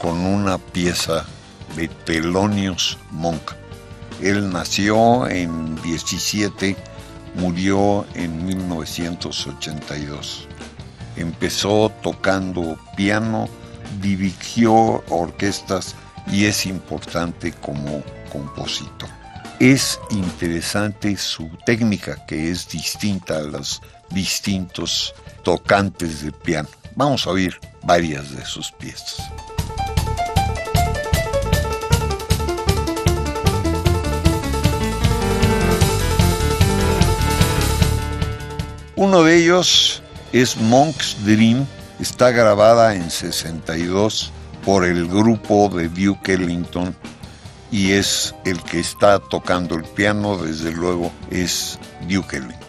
Con una pieza de Thelonious Monk. Él nació en 17, murió en 1982. Empezó tocando piano, dirigió orquestas y es importante como compositor. Es interesante su técnica que es distinta a los distintos tocantes de piano. Vamos a oír varias de sus piezas. Uno de ellos es Monk's Dream, está grabada en 62 por el grupo de Duke Ellington y es el que está tocando el piano, desde luego, es Duke Ellington.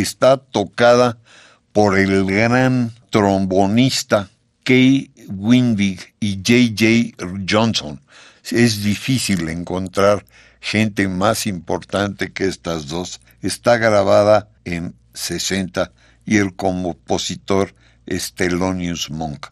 Está tocada por el gran trombonista Kay Windig y J.J. Johnson. Es difícil encontrar gente más importante que estas dos. Está grabada en 60 y el compositor es Thelonious Monk.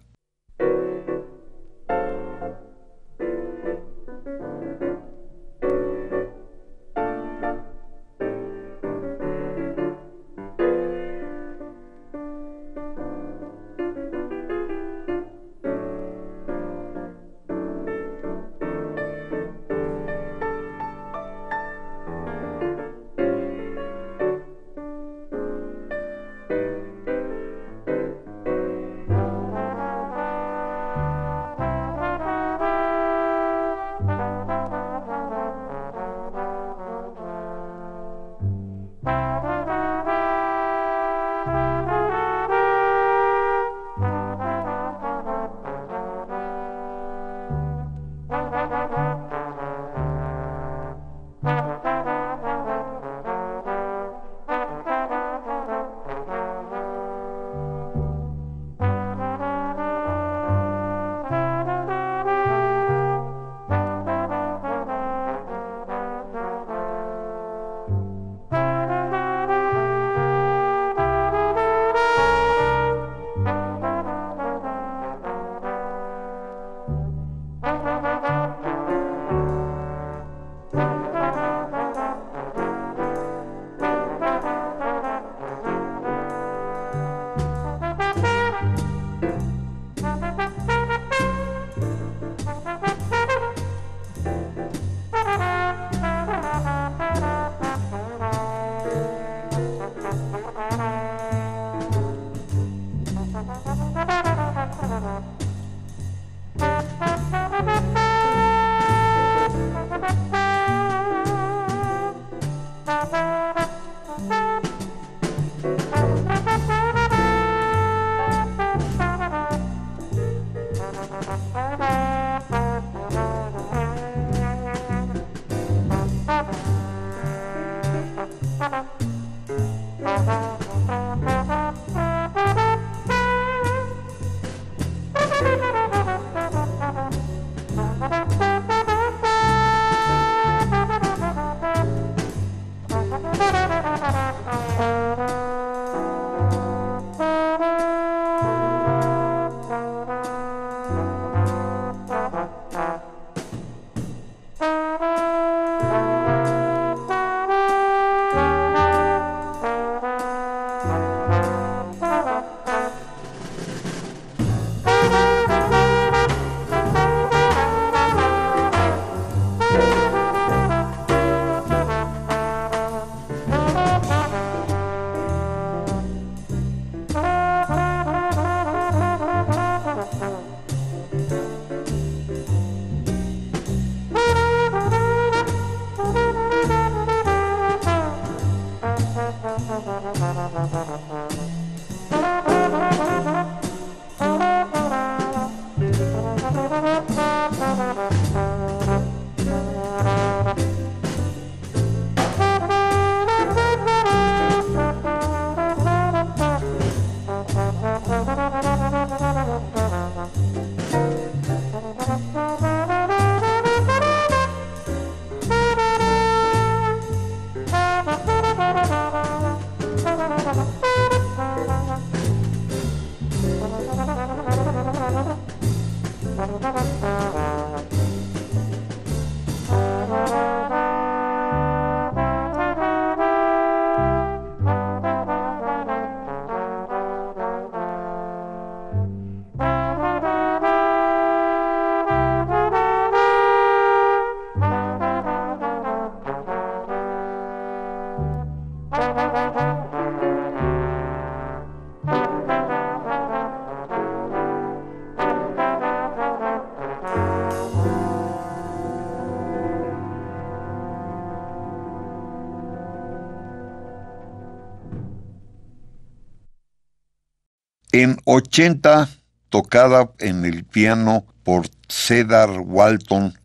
En 80, tocada en el piano por Cedar Walton,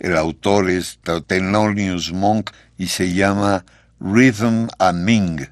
el autor es Thelonious Monk y se llama Rhythm and Ming.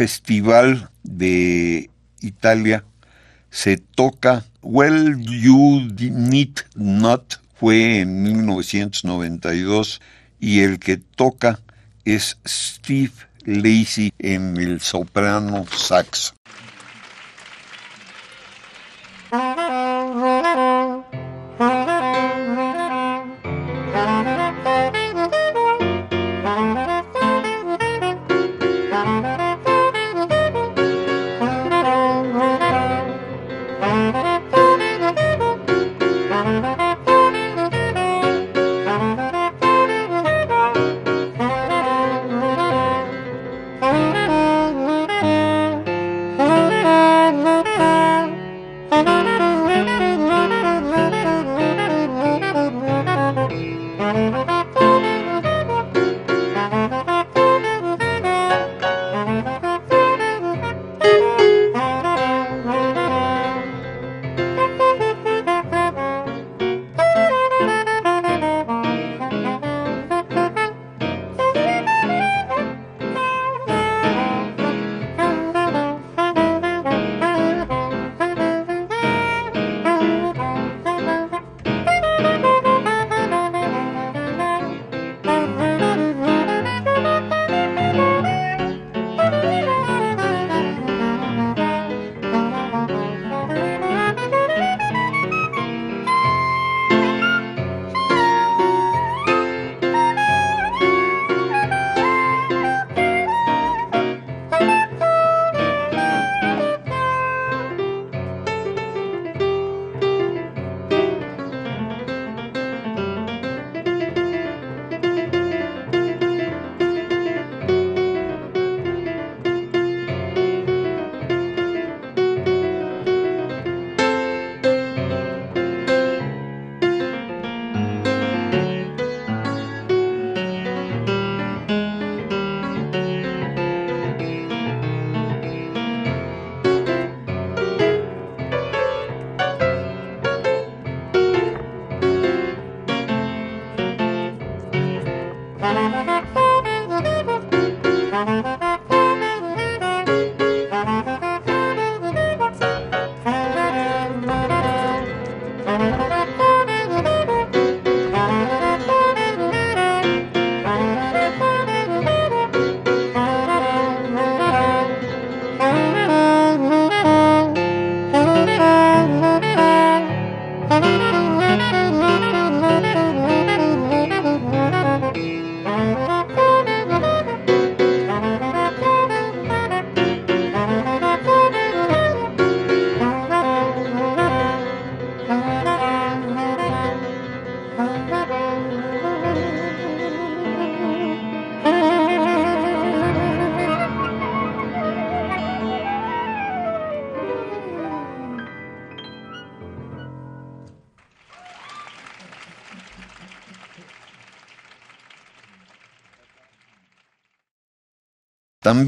Festival de Italia se toca Well You Need Not, fue en 1992, y el que toca es Steve Lacey en el soprano sax.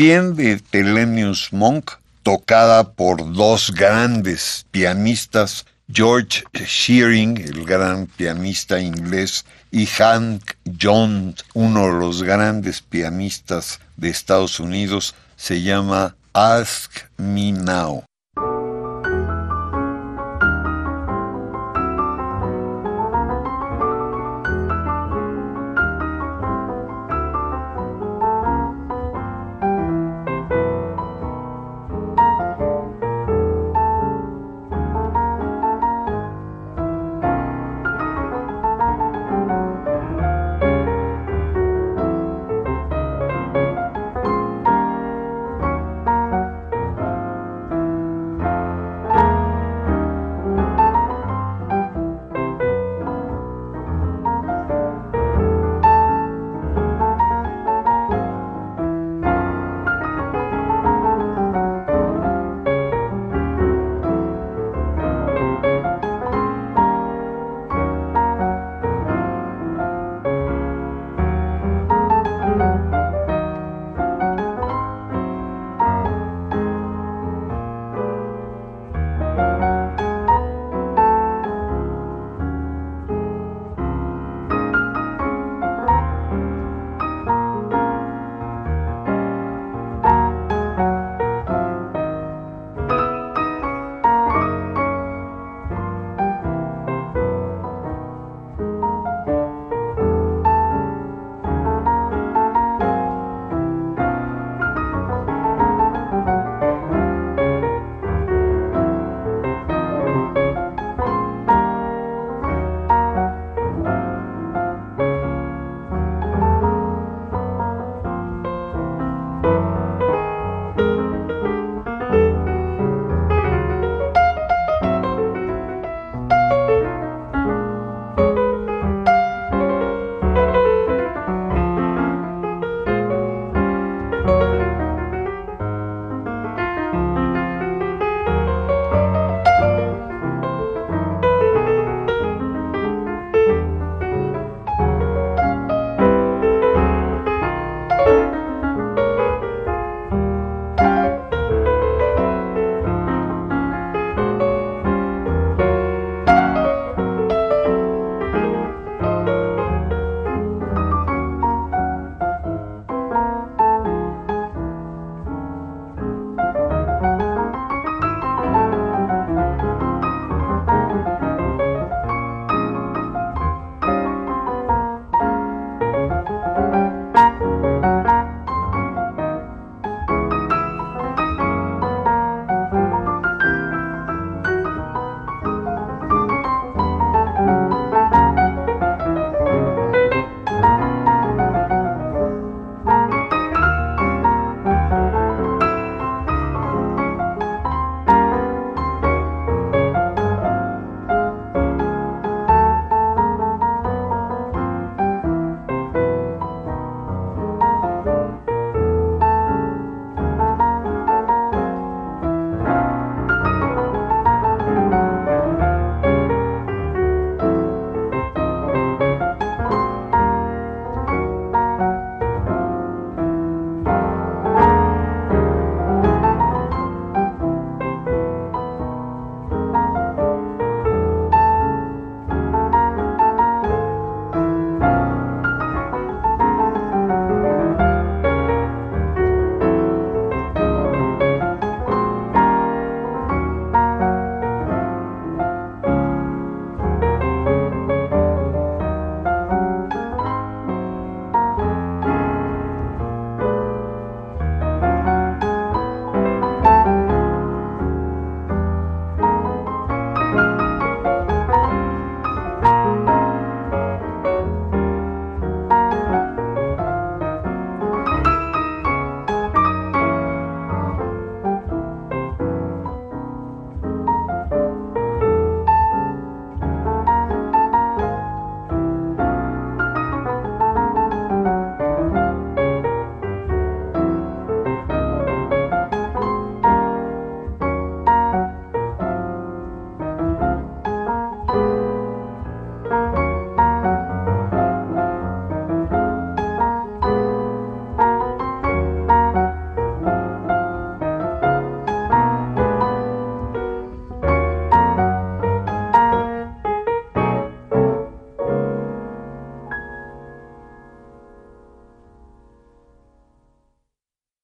También de Thelonious Monk, tocada por dos grandes pianistas, George Shearing, el gran pianista inglés, y Hank Jones, uno de los grandes pianistas de Estados Unidos, se llama Ask Me Now.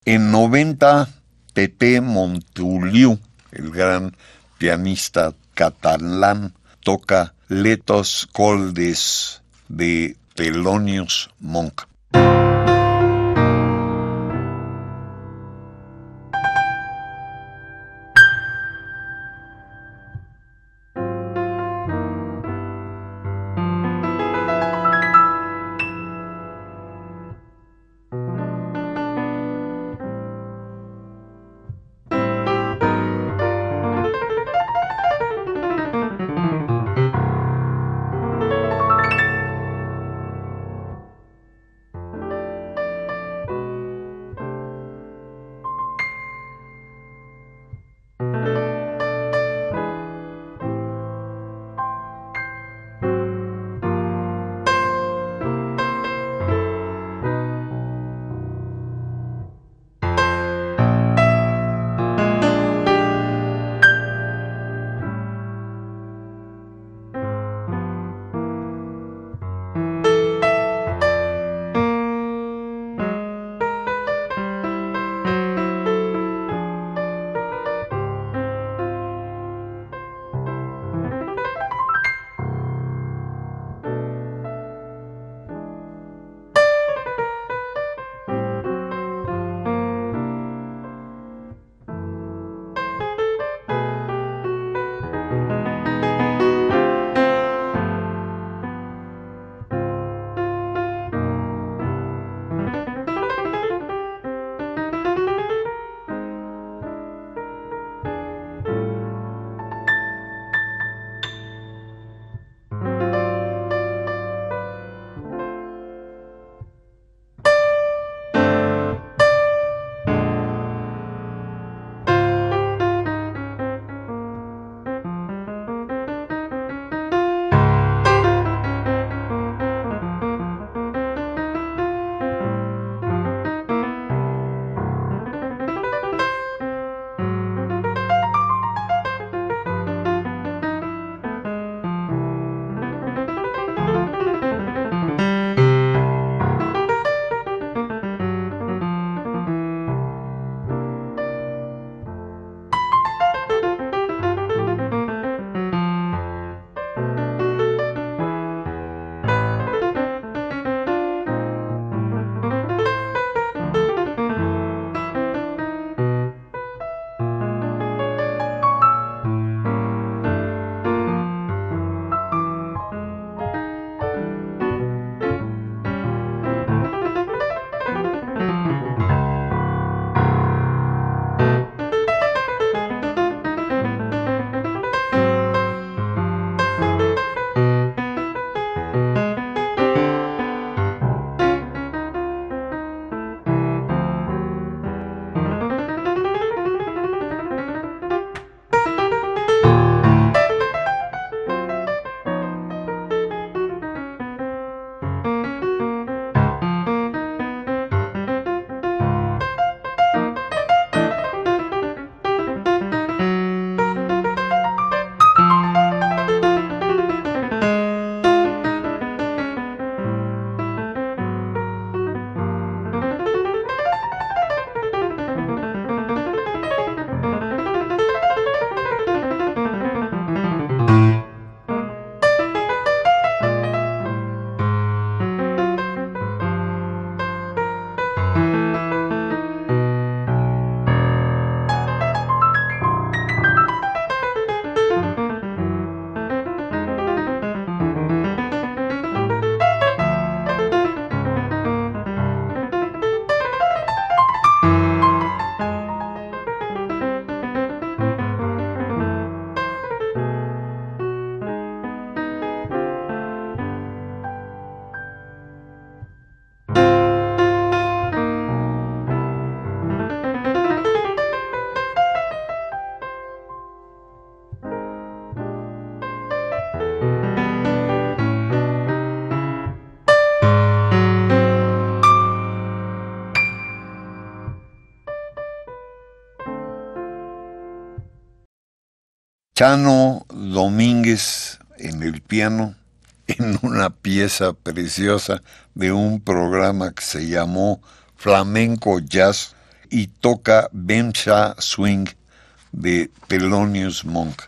En 90, Tete Montuliu, el gran pianista catalán, toca Letos Coldes de Telonius Monk. Chano Domínguez en el piano, en una pieza preciosa de un programa que se llamó Flamenco Jazz, y toca Bencha Swing de Thelonious Monk.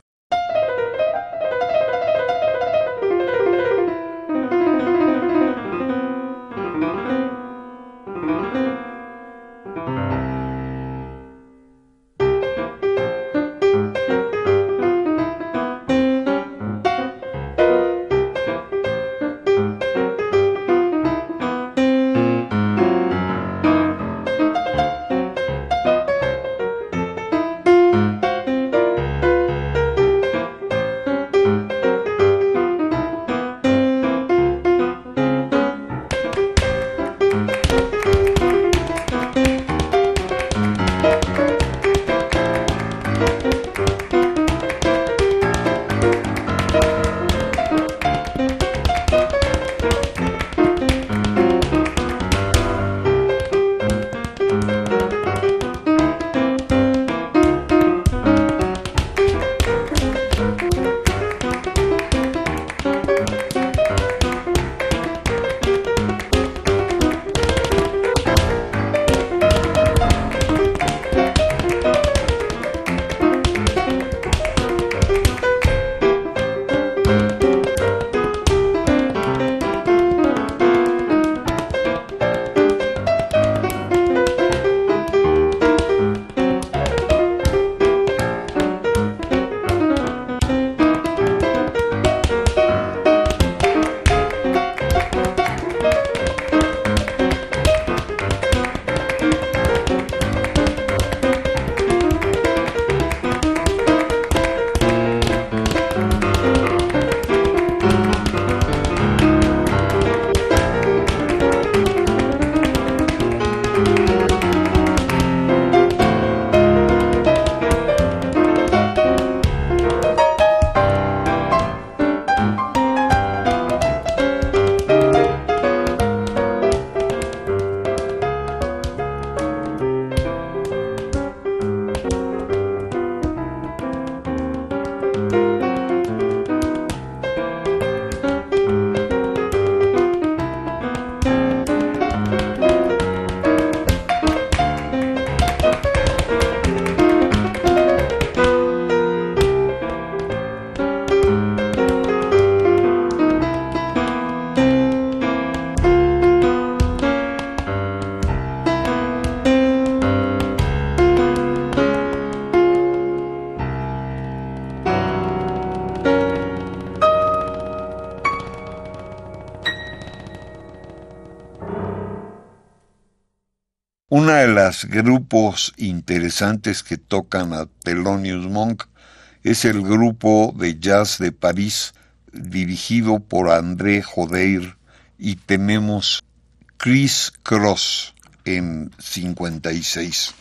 Las grupos interesantes que tocan a Thelonious Monk es el grupo de jazz de París dirigido por André Jodeir y tenemos Chris Cross en 56.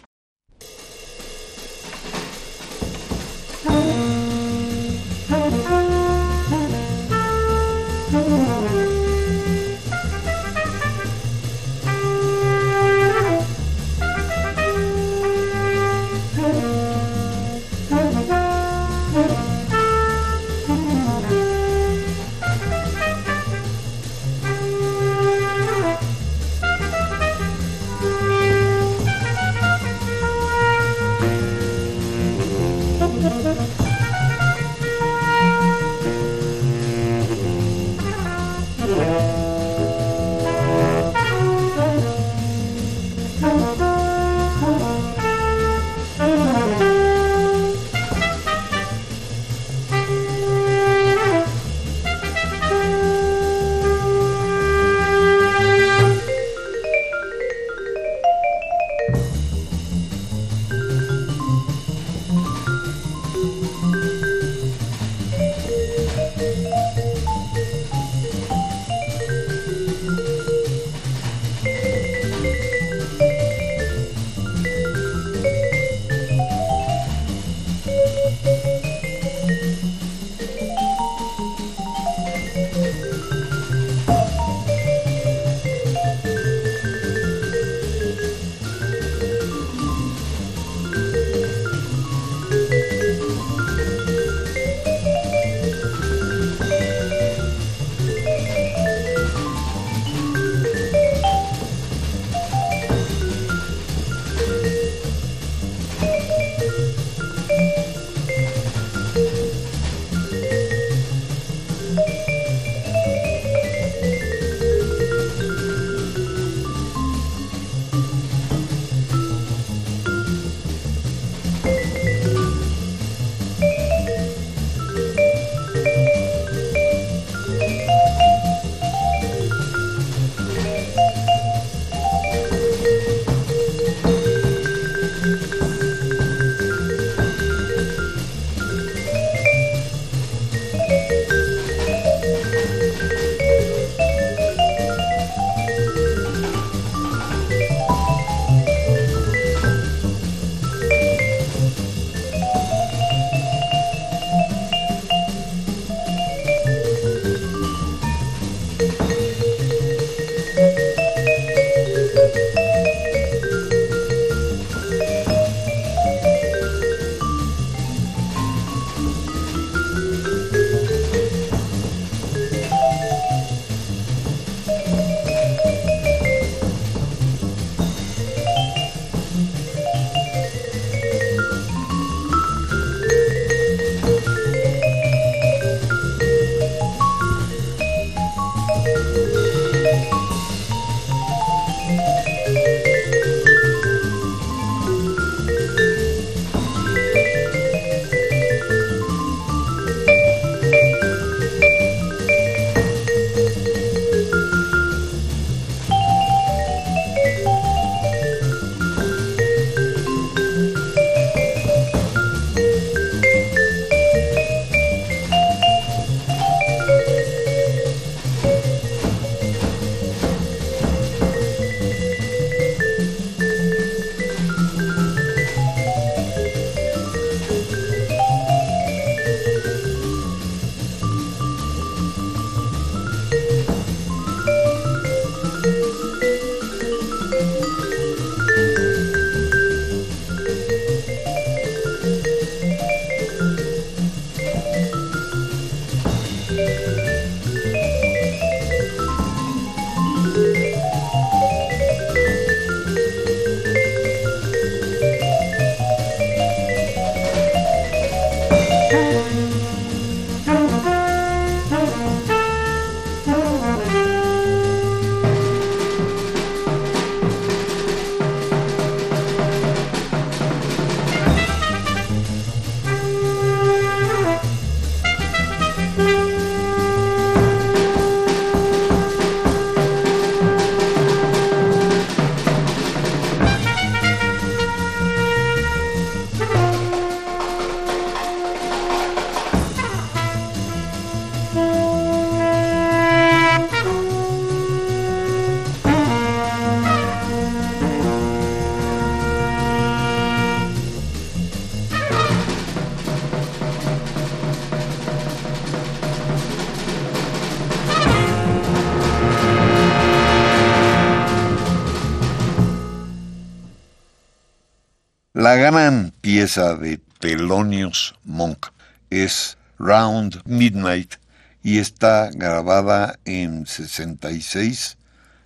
De Thelonious Monk es Round Midnight y está grabada en 66.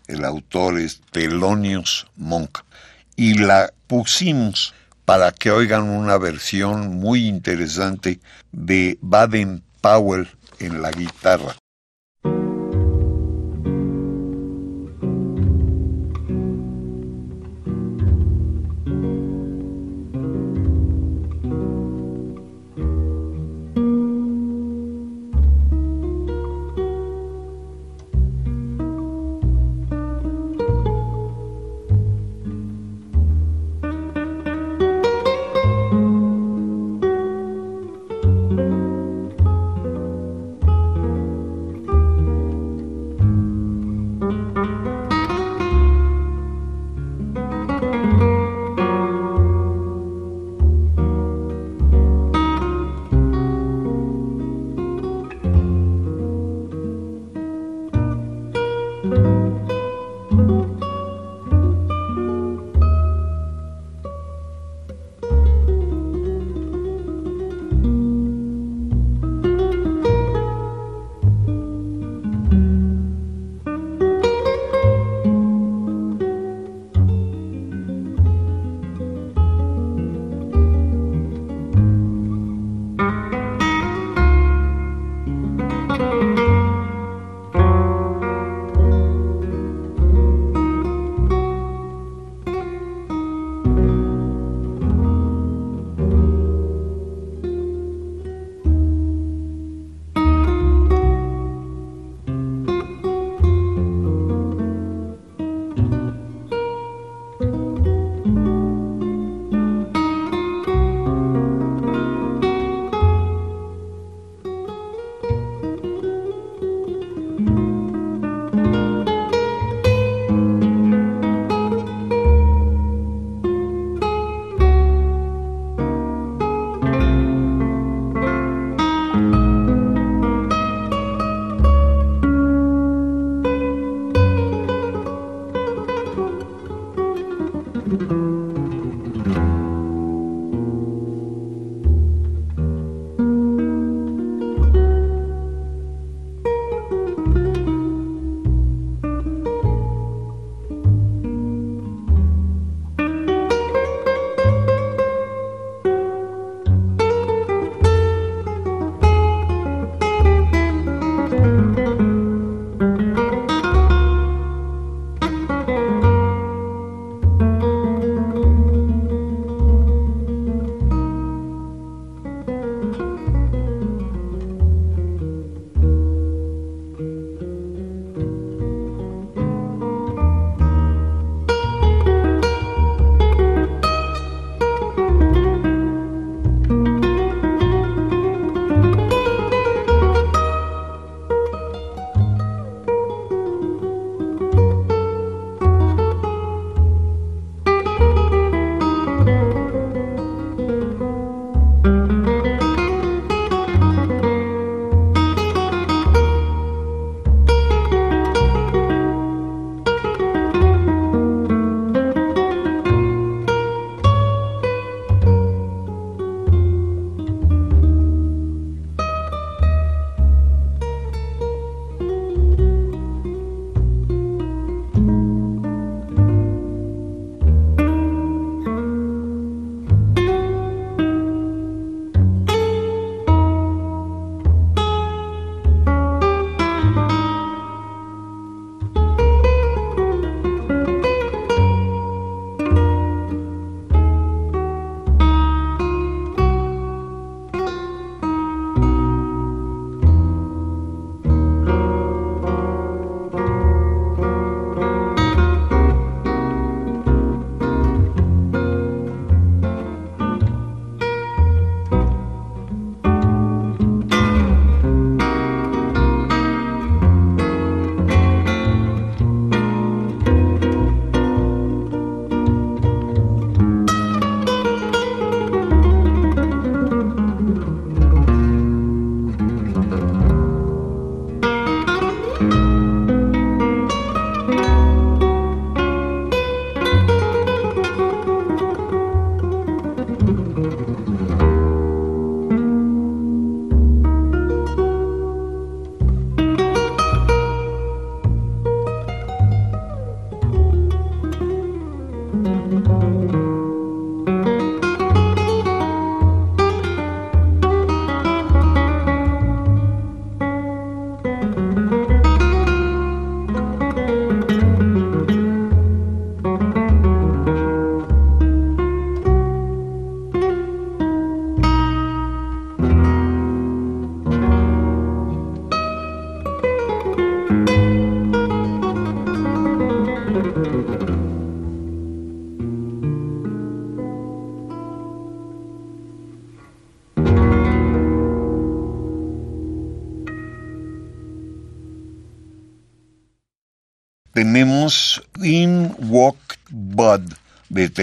El autor es Thelonious Monk y la pusimos para que oigan una versión muy interesante de Baden Powell en la guitarra.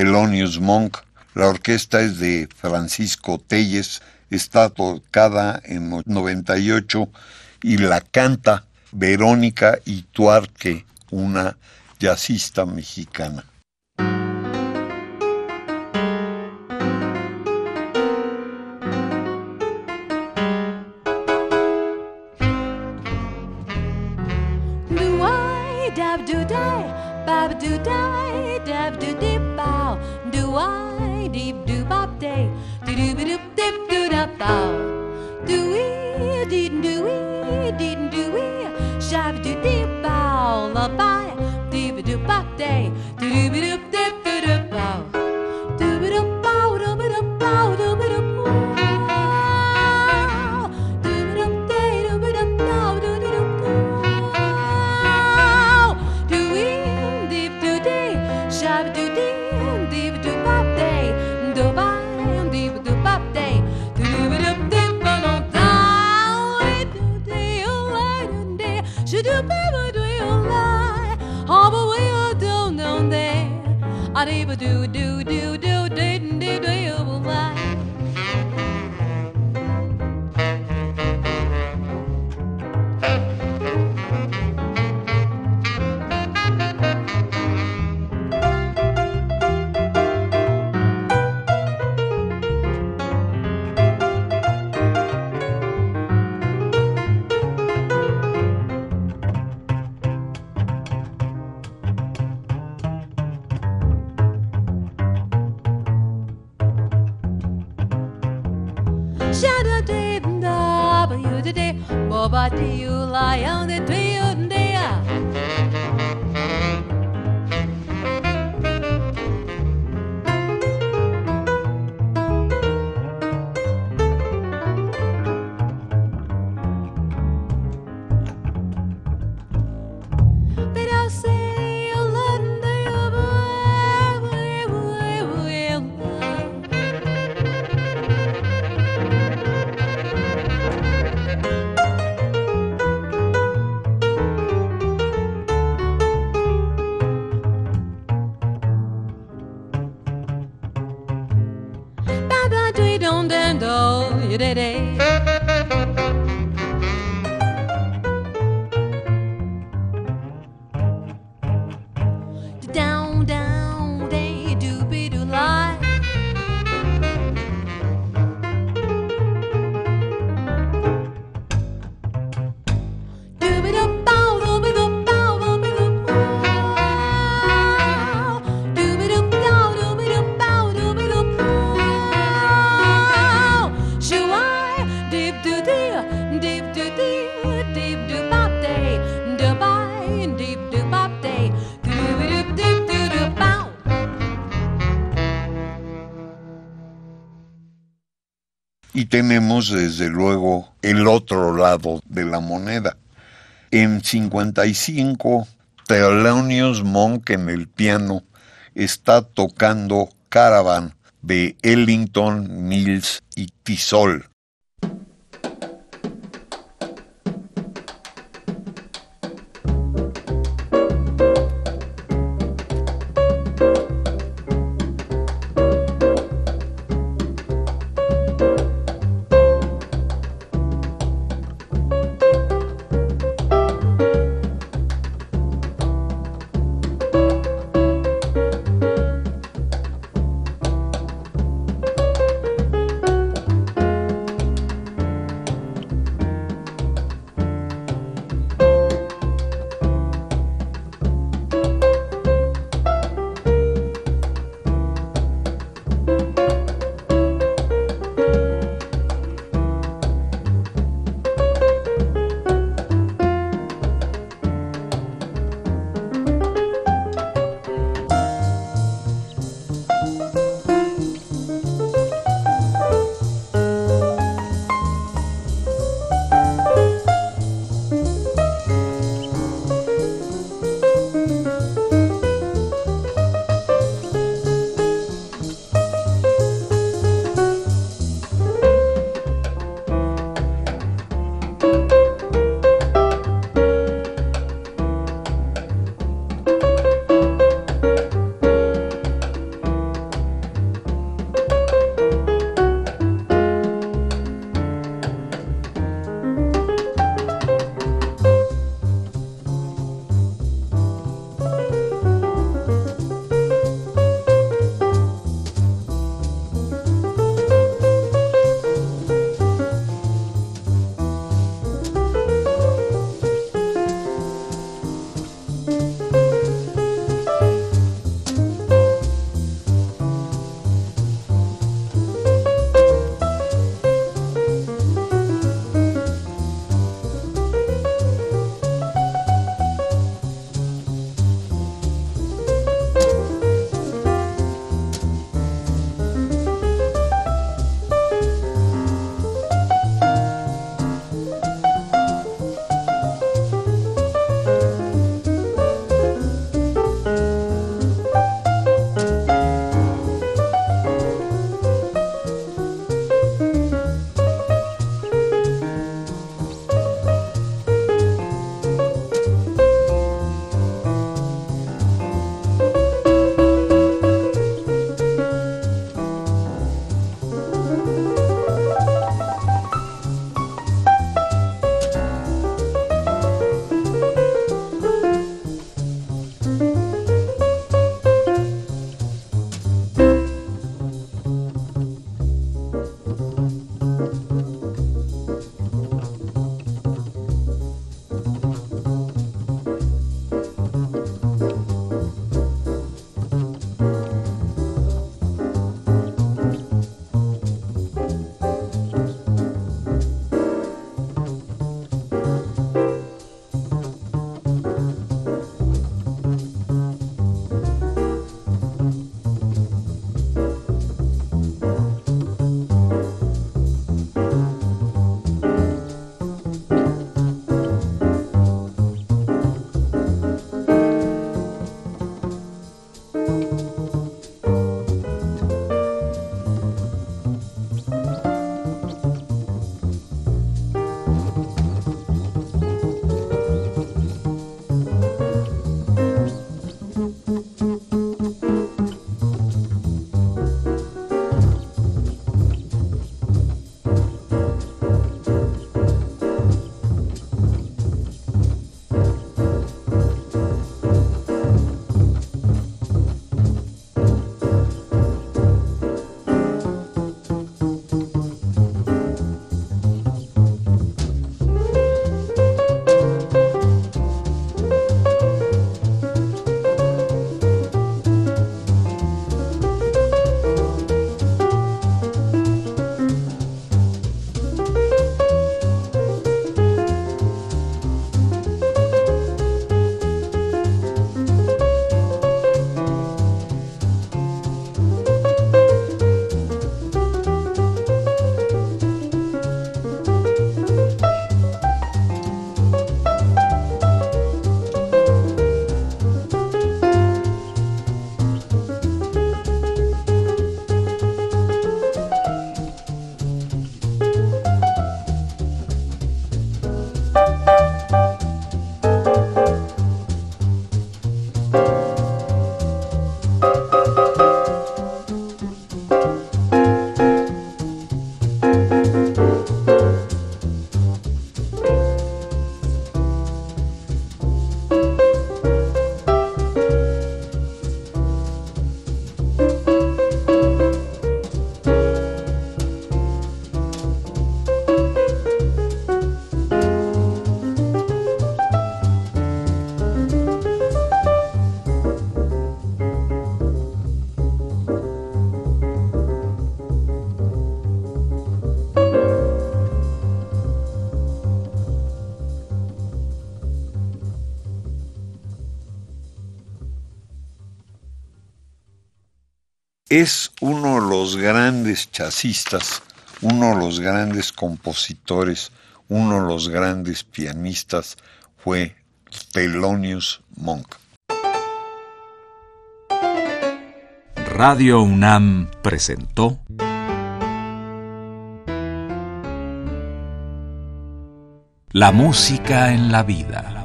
Thelonious Monk. La orquesta es de Francisco Telles, está tocada en 98 y la canta Verónica Ituarque, una jazzista mexicana. Do we, did do we didn't we? shab do dip, all about, do dip, day, do dip, do. Tenemos desde luego el otro lado de la moneda. En 55, Thelonious Monk en el piano está tocando Caravan de Ellington, Mills y Tisol. Es uno de los grandes chasistas, uno de los grandes compositores, uno de los grandes pianistas, fue Thelonious Monk. Radio UNAM presentó La música en la vida.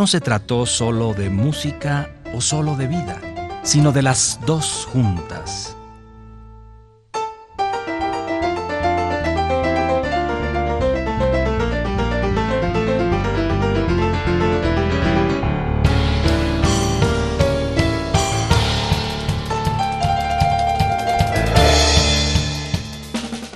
No se trató solo de música o solo de vida, sino de las dos juntas.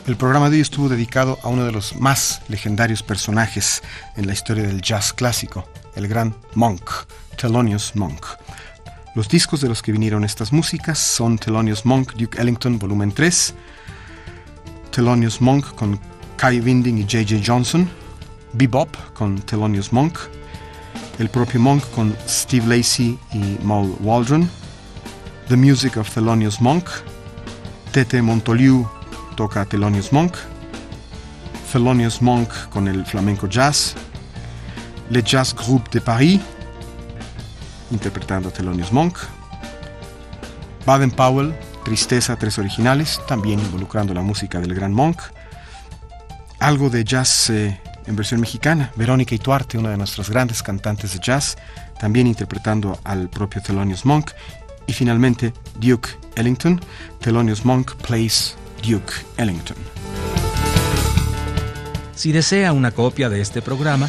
El programa de hoy estuvo dedicado a uno de los más legendarios personajes en la historia del jazz clásico, el gran Monk, Thelonious Monk. Los discos de los que vinieron estas músicas son Thelonious Monk, Duke Ellington, volumen 3, Thelonious Monk con Kai Winding y J.J. Johnson, Bebop con Thelonious Monk, el propio Monk con Steve Lacey y Mal Waldron, The Music of Thelonious Monk, Tete Montoliu toca Thelonious Monk, Thelonious Monk con el flamenco jazz, Le Jazz Group de Paris, interpretando a Thelonious Monk. Baden Powell, Tristeza, tres originales, también involucrando la música del gran Monk. Algo de jazz eh, en versión mexicana, Verónica Ituarte, una de nuestras grandes cantantes de jazz, también interpretando al propio Thelonious Monk. Y finalmente, Duke Ellington, Thelonious Monk plays Duke Ellington. Si desea una copia de este programa,